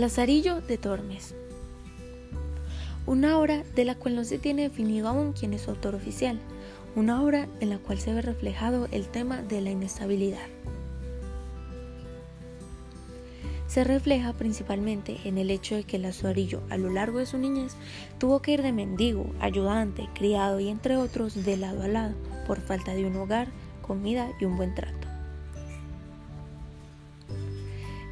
Lazarillo de Tormes. Una obra de la cual no se tiene definido aún quién es su autor oficial. Una obra en la cual se ve reflejado el tema de la inestabilidad. Se refleja principalmente en el hecho de que Lazarillo a lo largo de su niñez tuvo que ir de mendigo, ayudante, criado y entre otros de lado a lado por falta de un hogar, comida y un buen trato.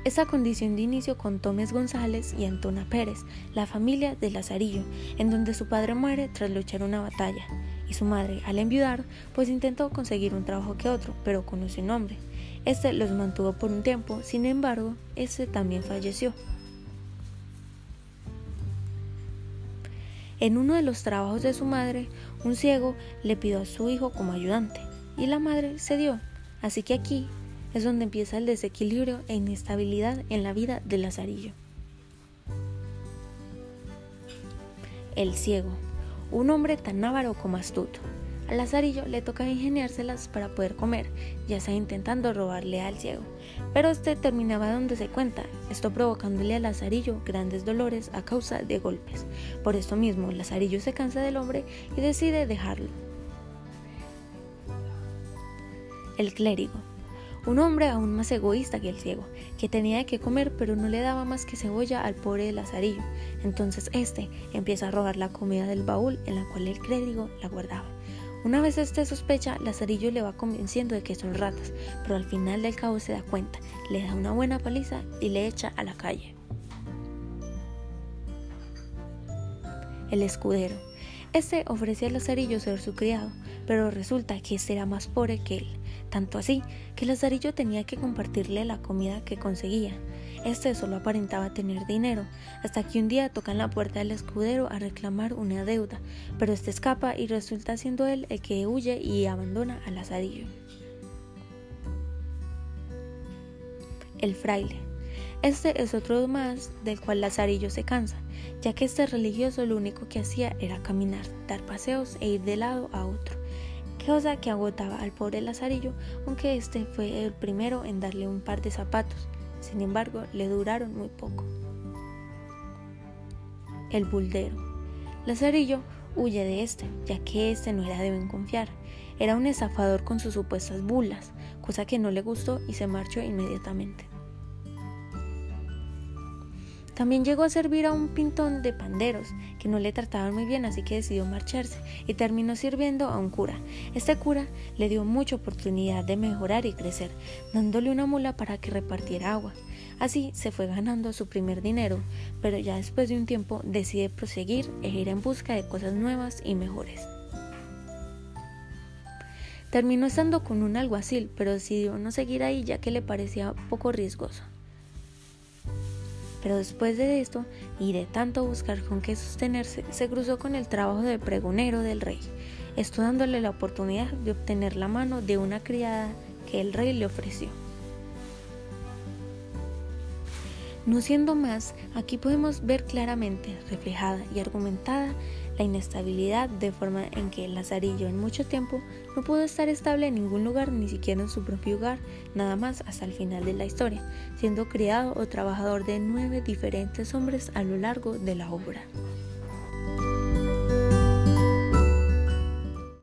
Esa condición de inicio con Tomés González y Antona Pérez, la familia de Lazarillo, en donde su padre muere tras luchar una batalla, y su madre, al enviudar, pues intentó conseguir un trabajo que otro, pero conoció un hombre. Este los mantuvo por un tiempo, sin embargo, ese también falleció. En uno de los trabajos de su madre, un ciego le pidió a su hijo como ayudante, y la madre cedió. Así que aquí es donde empieza el desequilibrio e inestabilidad en la vida de Lazarillo. El ciego, un hombre tan avaro como astuto. A Lazarillo le toca ingeniárselas para poder comer, ya sea intentando robarle al ciego, pero este terminaba donde se cuenta, esto provocándole a Lazarillo grandes dolores a causa de golpes. Por esto mismo, Lazarillo se cansa del hombre y decide dejarlo. El clérigo, un hombre aún más egoísta que el ciego, que tenía que comer pero no le daba más que cebolla al pobre Lazarillo. Entonces este empieza a robar la comida del baúl en la cual el clérigo la guardaba. Una vez este sospecha, Lazarillo le va convenciendo de que son ratas, pero al final del cabo se da cuenta, le da una buena paliza y le echa a la calle. El escudero. Este ofrece a Lazarillo ser su criado, pero resulta que este era más pobre que él tanto así que Lazarillo tenía que compartirle la comida que conseguía. Este solo aparentaba tener dinero, hasta que un día tocan la puerta del escudero a reclamar una deuda, pero este escapa y resulta siendo él el que huye y abandona a Lazarillo. El fraile. Este es otro más del cual Lazarillo se cansa, ya que este religioso lo único que hacía era caminar, dar paseos e ir de lado a otro cosa que agotaba al pobre Lazarillo, aunque este fue el primero en darle un par de zapatos. Sin embargo, le duraron muy poco. El buldero. Lazarillo huye de este, ya que este no era de bien confiar. Era un estafador con sus supuestas bulas, cosa que no le gustó y se marchó inmediatamente. También llegó a servir a un pintón de panderos, que no le trataban muy bien, así que decidió marcharse y terminó sirviendo a un cura. Este cura le dio mucha oportunidad de mejorar y crecer, dándole una mula para que repartiera agua. Así se fue ganando su primer dinero, pero ya después de un tiempo decide proseguir e ir en busca de cosas nuevas y mejores. Terminó estando con un alguacil, pero decidió no seguir ahí ya que le parecía poco riesgoso. Pero después de esto y de tanto buscar con qué sostenerse, se cruzó con el trabajo de pregonero del rey, esto dándole la oportunidad de obtener la mano de una criada que el rey le ofreció. No siendo más, aquí podemos ver claramente reflejada y argumentada la inestabilidad de forma en que Lazarillo en mucho tiempo no pudo estar estable en ningún lugar, ni siquiera en su propio hogar, nada más hasta el final de la historia, siendo criado o trabajador de nueve diferentes hombres a lo largo de la obra.